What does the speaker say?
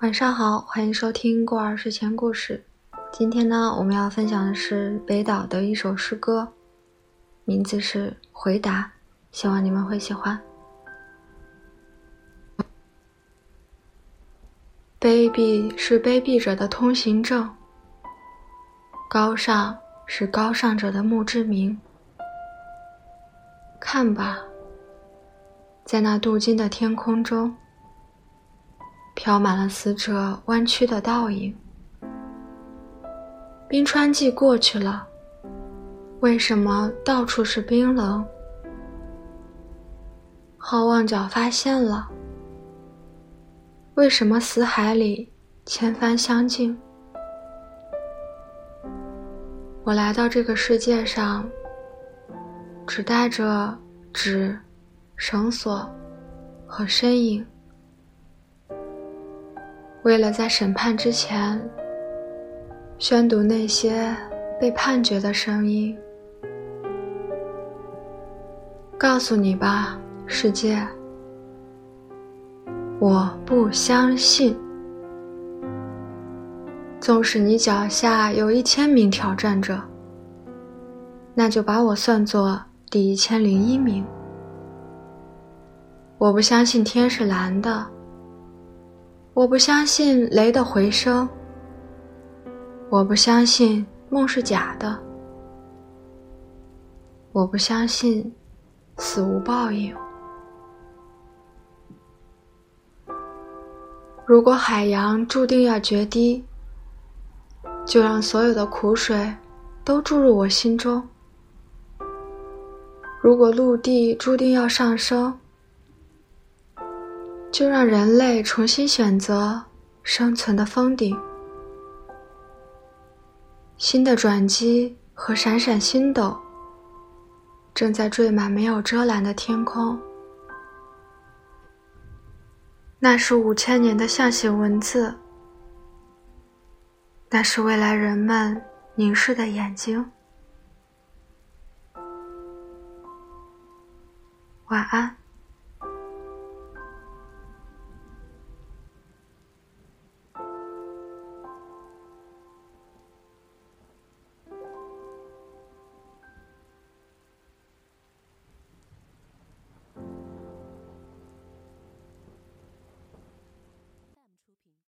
晚上好，欢迎收听过儿睡前故事。今天呢，我们要分享的是北岛的一首诗歌，名字是《回答》，希望你们会喜欢。卑鄙是卑鄙者的通行证，高尚是高尚者的墓志铭。看吧，在那镀金的天空中，飘满了死者弯曲的倒影。冰川季过去了，为什么到处是冰冷？好望角发现了。为什么死海里千帆相近？我来到这个世界上，只带着纸、绳索和身影，为了在审判之前宣读那些被判决的声音。告诉你吧，世界。我不相信，纵使你脚下有一千名挑战者，那就把我算作第一千零一名。我不相信天是蓝的，我不相信雷的回声，我不相信梦是假的，我不相信死无报应。如果海洋注定要决堤，就让所有的苦水都注入我心中；如果陆地注定要上升，就让人类重新选择生存的峰顶。新的转机和闪闪星斗正在缀满没有遮拦的天空。那是五千年的象形文字，那是未来人们凝视的眼睛。晚安。